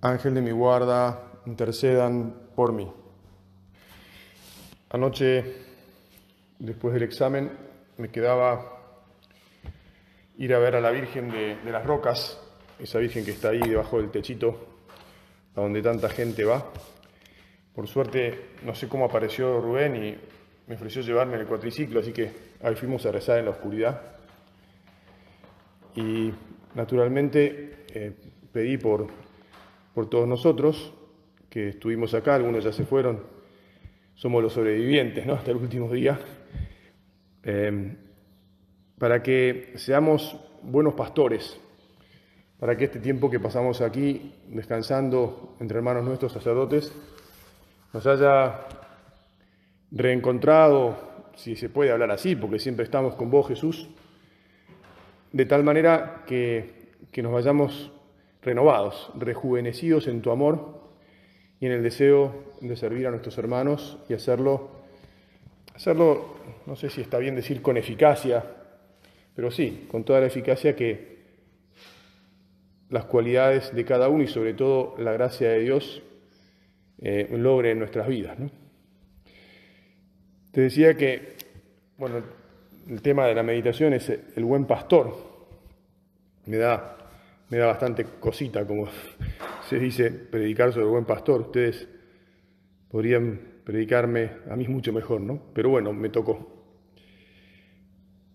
Ángel de mi guarda, intercedan por mí. Anoche, después del examen, me quedaba ir a ver a la Virgen de, las Rocas, esa Virgen que está ahí debajo del techito, a donde tanta gente va. Por suerte, no sé cómo apareció Rubén y me ofreció llevarme en el cuatriciclo, así que ahí fuimos a rezar en la oscuridad. Y naturalmente eh, pedí por por todos nosotros que estuvimos acá, algunos ya se fueron, somos los sobrevivientes ¿no? hasta el último día, eh, para que seamos buenos pastores, para que este tiempo que pasamos aquí descansando entre hermanos nuestros sacerdotes nos haya reencontrado, si se puede hablar así, porque siempre estamos con vos Jesús, de tal manera que, que nos vayamos renovados, rejuvenecidos en tu amor y en el deseo de servir a nuestros hermanos y hacerlo, hacerlo, no sé si está bien decir con eficacia, pero sí, con toda la eficacia que las cualidades de cada uno y sobre todo la gracia de Dios eh, logre en nuestras vidas. Te decía que, bueno, el tema de la meditación es el buen pastor. Me da me da bastante cosita, como se dice, predicar sobre el buen pastor. Ustedes podrían predicarme a mí mucho mejor, ¿no? Pero bueno, me tocó.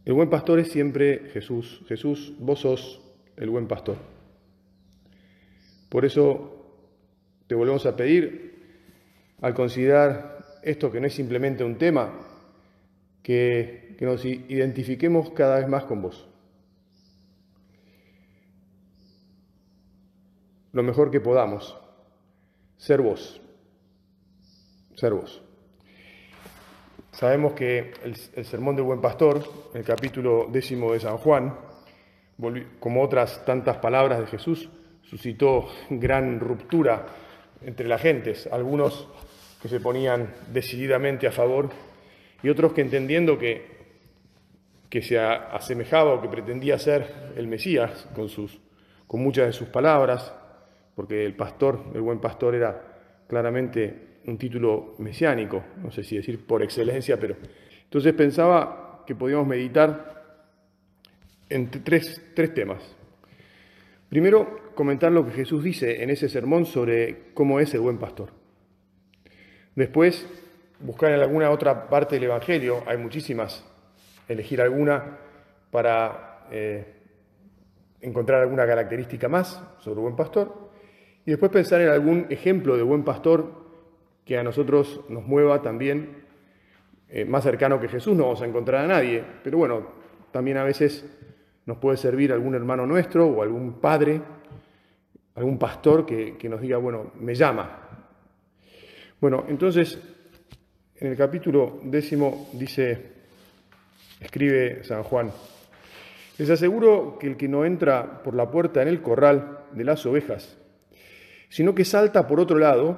El buen pastor es siempre Jesús. Jesús, vos sos el buen pastor. Por eso te volvemos a pedir, al considerar esto que no es simplemente un tema, que, que nos identifiquemos cada vez más con vos. Lo mejor que podamos. Ser vos. Ser vos. Sabemos que el, Sermón del Buen Pastor, el capítulo décimo de San Juan, como otras tantas palabras de Jesús, suscitó gran ruptura entre las gentes, algunos que se ponían decididamente a favor y otros que entendiendo que, que se asemejaba o que pretendía ser el Mesías con, sus, con muchas de sus palabras, porque el pastor, el buen pastor era claramente un título mesiánico, no sé si decir por excelencia, pero entonces pensaba que podíamos meditar en tres, tres temas. Primero, comentar lo que Jesús dice en ese sermón sobre cómo es el buen pastor. Después, buscar en alguna otra parte del Evangelio, hay muchísimas, elegir alguna para eh, encontrar alguna característica más sobre el buen pastor. Y después pensar en algún ejemplo de buen pastor que a nosotros nos mueva también, eh, más cercano que Jesús, no vamos a encontrar a nadie, pero bueno, también a veces nos puede servir algún hermano nuestro o algún padre, algún pastor que, que nos diga, bueno, me llama. Bueno, entonces, en el capítulo décimo dice, escribe San Juan, les aseguro que el que no entra por la puerta en el corral de las ovejas, sino que salta por otro lado,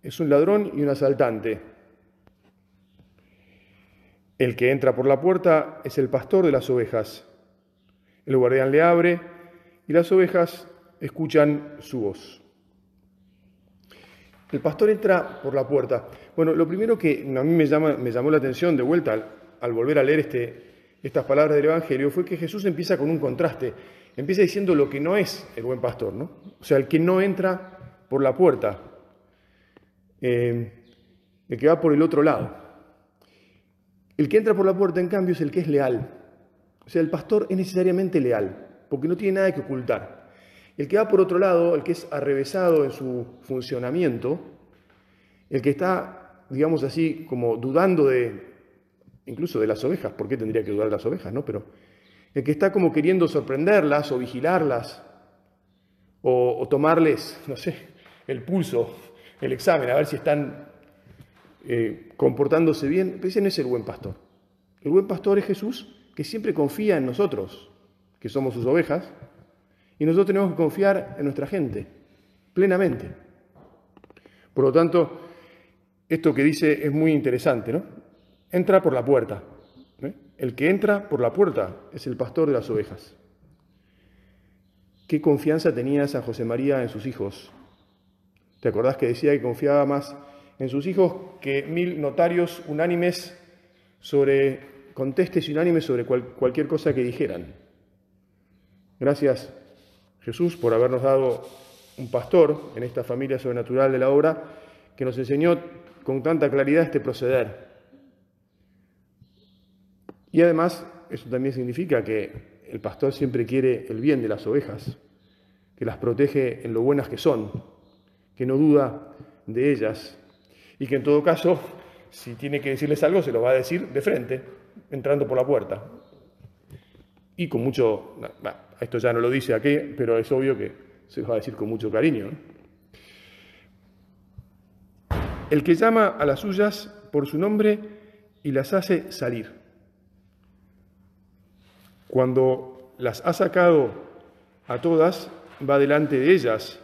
es un ladrón y un asaltante. El que entra por la puerta es el pastor de las ovejas. El guardián le abre y las ovejas escuchan su voz. El pastor entra por la puerta. Bueno, lo primero que a mí me, llamó la atención de vuelta al, volver a leer este, estas palabras del Evangelio fue que Jesús empieza con un contraste empieza diciendo lo que no es el buen pastor, ¿no? O sea, el que no entra por la puerta, eh, el que va por el otro lado. El que entra por la puerta, en cambio, es el que es leal. O sea, el pastor es necesariamente leal, porque no tiene nada que ocultar. El que va por otro lado, el que es arrevesado en su funcionamiento, el que está, digamos así, como dudando de, incluso de las ovejas, ¿por qué tendría que dudar de las ovejas? No? Pero el que está como queriendo sorprenderlas o vigilarlas, o, tomarles, no sé, el pulso, el examen, a ver si están eh, comportándose bien. Ese no es el buen pastor. El buen pastor es Jesús que siempre confía en nosotros, que somos sus ovejas, y nosotros tenemos que confiar en nuestra gente, plenamente. Por lo tanto, esto que dice es muy interesante, ¿no? Entra por la puerta. El que entra por la puerta es el pastor de las ovejas. ¿Qué confianza tenía San José María en sus hijos? ¿Te acordás que decía que confiaba más en sus hijos que mil notarios unánimes sobre, contestes unánimes sobre cualquier cosa que dijeran? Gracias, Jesús, por habernos dado un pastor en esta familia sobrenatural de la obra que nos enseñó con tanta claridad este proceder. Y además, eso también significa que el pastor siempre quiere el bien de las ovejas, que las protege en lo buenas que son, que no duda de ellas y que en todo caso, si tiene que decirles algo, se lo va a decir de frente, entrando por la puerta. Y con mucho, esto ya no lo dice aquí, pero es obvio que se lo va a decir con mucho cariño. El que llama a las suyas por su nombre y las hace salir. Cuando las ha sacado a todas, va delante de ellas.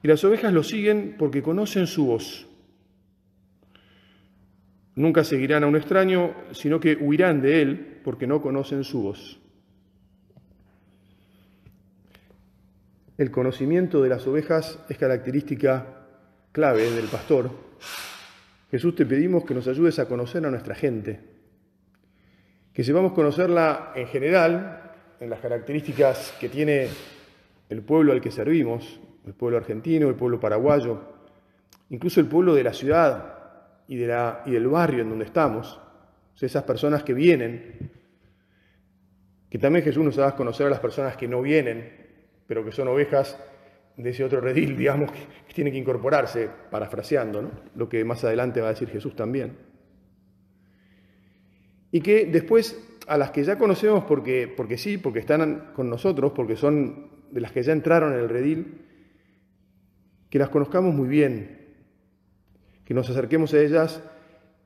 Y las ovejas lo siguen porque conocen su voz. Nunca seguirán a un extraño, sino que huirán de él porque no conocen su voz. El conocimiento de las ovejas es característica clave del pastor. Jesús te pedimos que nos ayudes a conocer a nuestra gente que sepamos conocerla en general, en las características que tiene el pueblo al que servimos, el pueblo argentino, el pueblo paraguayo, incluso el pueblo de la ciudad y, de la, y del barrio en donde estamos, esas personas que vienen, que también Jesús nos haga conocer a las personas que no vienen, pero que son ovejas de ese otro redil, digamos, que, que tiene que incorporarse, parafraseando, ¿no? lo que más adelante va a decir Jesús también y que después a las que ya conocemos porque, porque sí, porque están con nosotros, porque son de las que ya entraron en el redil, que las conozcamos muy bien, que nos acerquemos a ellas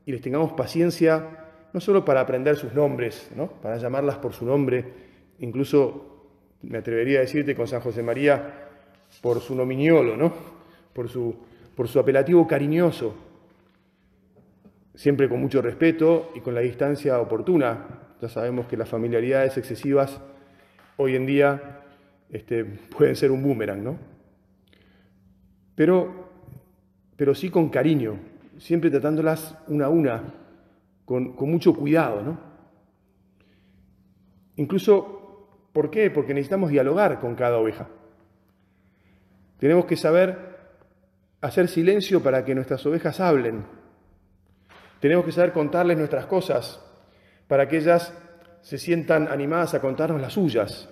y les tengamos paciencia, no solo para aprender sus nombres, ¿no? para llamarlas por su nombre, incluso me atrevería a decirte con San José María por su nominiolo, ¿no? por, su, por su apelativo cariñoso, siempre con mucho respeto y con la distancia oportuna. Ya sabemos que las familiaridades excesivas hoy en día este, pueden ser un boomerang, ¿no? Pero, pero sí con cariño, siempre tratándolas una a una, con, con mucho cuidado, ¿no? Incluso, ¿por qué? Porque necesitamos dialogar con cada oveja. Tenemos que saber hacer silencio para que nuestras ovejas hablen, tenemos que saber contarles nuestras cosas para que ellas se sientan animadas a contarnos las suyas.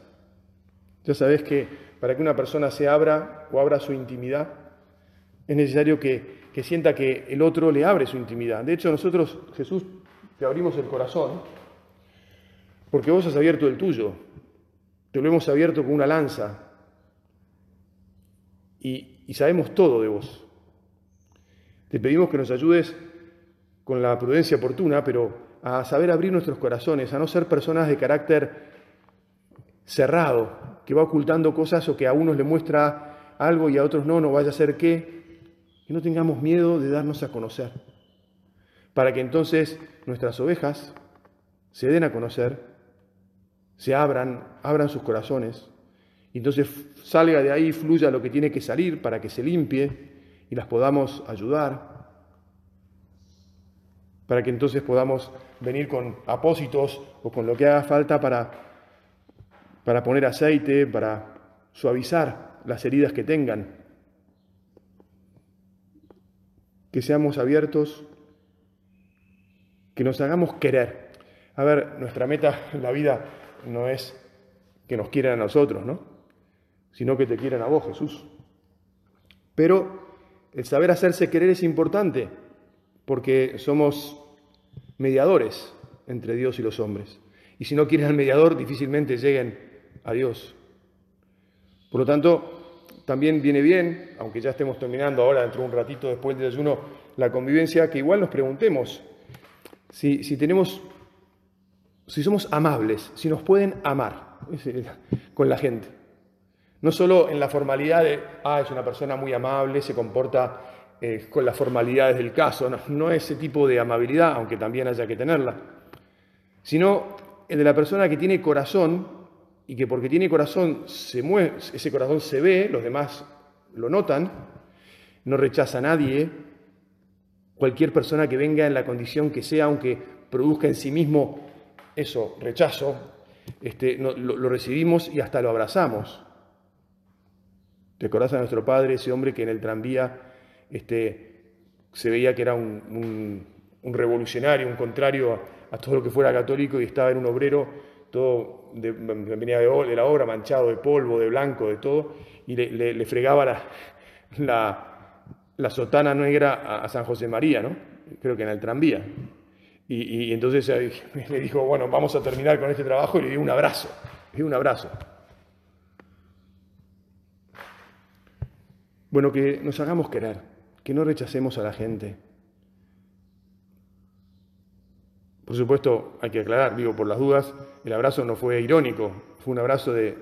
Ya sabes que para que una persona se abra o abra su intimidad, es necesario que, que sienta que el otro le abre su intimidad. De hecho, nosotros, Jesús, te abrimos el corazón porque vos has abierto el tuyo. Te lo hemos abierto con una lanza y, y sabemos todo de vos. Te pedimos que nos ayudes con la prudencia oportuna, pero a saber abrir nuestros corazones, a no ser personas de carácter cerrado, que va ocultando cosas o que a unos le muestra algo y a otros no, no vaya a ser qué, que no tengamos miedo de darnos a conocer, para que entonces nuestras ovejas se den a conocer, se abran, abran sus corazones, y entonces salga de ahí, fluya lo que tiene que salir para que se limpie y las podamos ayudar, para que entonces podamos venir con apósitos o con lo que haga falta para, para poner aceite, para suavizar las heridas que tengan. Que seamos abiertos, que nos hagamos querer. A ver, nuestra meta en la vida no es que nos quieran a nosotros, ¿no? Sino que te quieran a vos, Jesús. Pero el saber hacerse querer es importante porque somos mediadores entre Dios y los hombres. Y si no quieren al mediador, difícilmente lleguen a Dios. Por lo tanto, también viene bien, aunque ya estemos terminando ahora dentro de un ratito después del ayuno la convivencia, que igual nos preguntemos si, si tenemos, si somos amables, si nos pueden amar con la gente. No solo en la formalidad de, ah, es una persona muy amable, se comporta eh, con las formalidades del caso, no, no ese tipo de amabilidad, aunque también haya que tenerla, sino el de la persona que tiene corazón y que porque tiene corazón ese corazón se ve, los demás lo notan, no rechaza a nadie, cualquier persona que venga en la condición que sea, aunque produzca en sí mismo eso, rechazo, este, lo, recibimos y hasta lo abrazamos. ¿Te acordás a nuestro padre, ese hombre que en el tranvía este, se veía que era un, revolucionario, un contrario a, todo lo que fuera católico y estaba en un obrero, todo venía de, la obra manchado de polvo, de blanco, de todo, y le, fregaba la, sotana negra a, San José María, ¿no? creo que en el tranvía. Y, entonces le dijo, bueno, vamos a terminar con este trabajo y le dio un abrazo, le dio un abrazo. Bueno, que nos hagamos querer, que no rechacemos a la gente. Por supuesto, hay que aclarar, digo, por las dudas, el abrazo no fue irónico, fue un abrazo de,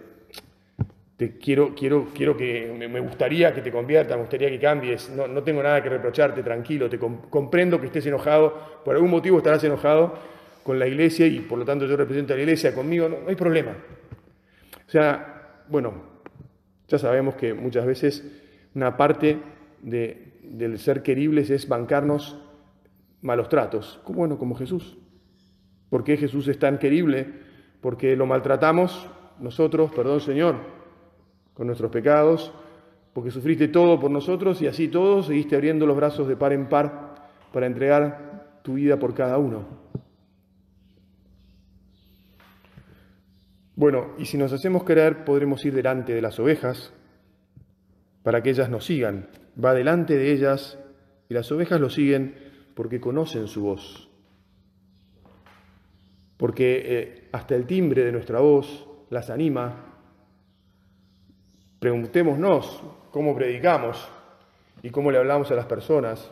te quiero, quiero, quiero que, me gustaría que te conviertas, me gustaría que cambies, no, no tengo nada que reprocharte, tranquilo, te comprendo que estés enojado, por algún motivo estarás enojado con la iglesia y por lo tanto yo represento a la iglesia conmigo, no, hay problema. O sea, bueno, ya sabemos que muchas veces una parte de, del ser queribles es bancarnos malos tratos, bueno, como Jesús. ¿Por qué Jesús es tan querible? Porque lo maltratamos nosotros, perdón Señor, con nuestros pecados, porque sufriste todo por nosotros y así todos seguiste abriendo los brazos de par en par para entregar tu vida por cada uno. Bueno, y si nos hacemos querer, podremos ir delante de las ovejas para que ellas nos sigan. Va delante de ellas y las ovejas lo siguen porque conocen su voz. Porque eh, hasta el timbre de nuestra voz las anima Preguntémonos cómo predicamos y cómo le hablamos a las personas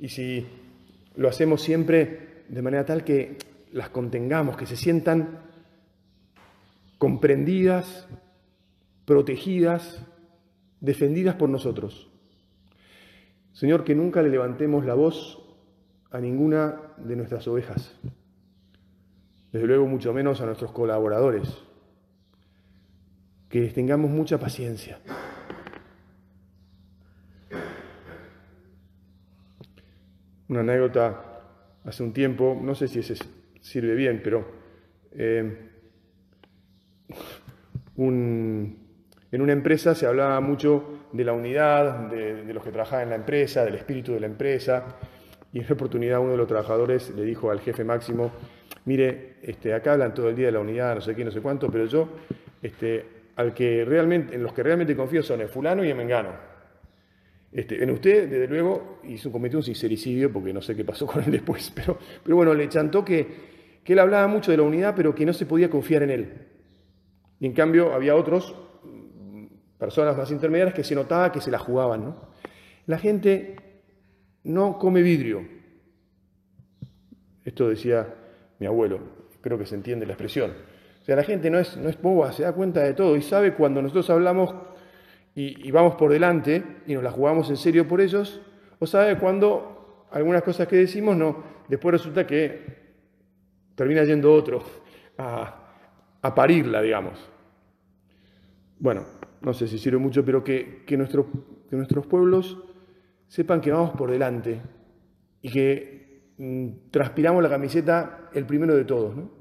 y si lo hacemos siempre de manera tal que las contengamos, que se sientan comprendidas, protegidas, defendidas por nosotros. Señor, que nunca le levantemos la voz a ninguna de nuestras ovejas, desde luego mucho menos a nuestros colaboradores que tengamos mucha paciencia. Una anécdota hace un tiempo, no sé si ese sirve bien, pero eh, en una empresa se hablaba mucho de la unidad, de, los que trabajaban en la empresa, del espíritu de la empresa, y en esa oportunidad uno de los trabajadores le dijo al jefe máximo, mire, este, acá hablan todo el día de la unidad, no sé qué, no sé cuánto, pero yo este, al que realmente, en los que realmente confío son el fulano y el mengano. Este, en usted, desde luego, hizo, cometió un sincericidio, porque no sé qué pasó con él después, pero, bueno, le chantó que él hablaba mucho de la unidad, pero que no se podía confiar en él. Y en cambio había otros, personas más intermediarias, que se notaba que se la jugaban. ¿no? La gente no come vidrio. Esto decía mi abuelo, creo que se entiende la expresión. O sea, la gente no es, no es boba, se da cuenta de todo y sabe cuando nosotros hablamos y, vamos por delante y nos la jugamos en serio por ellos, o sabe cuando algunas cosas que decimos no, después resulta que termina yendo otro a, a parirla, digamos. Bueno, no sé si sirve mucho, pero que, que, que nuestros pueblos sepan que vamos por delante y que mm, transpiramos la camiseta el primero de todos, ¿no?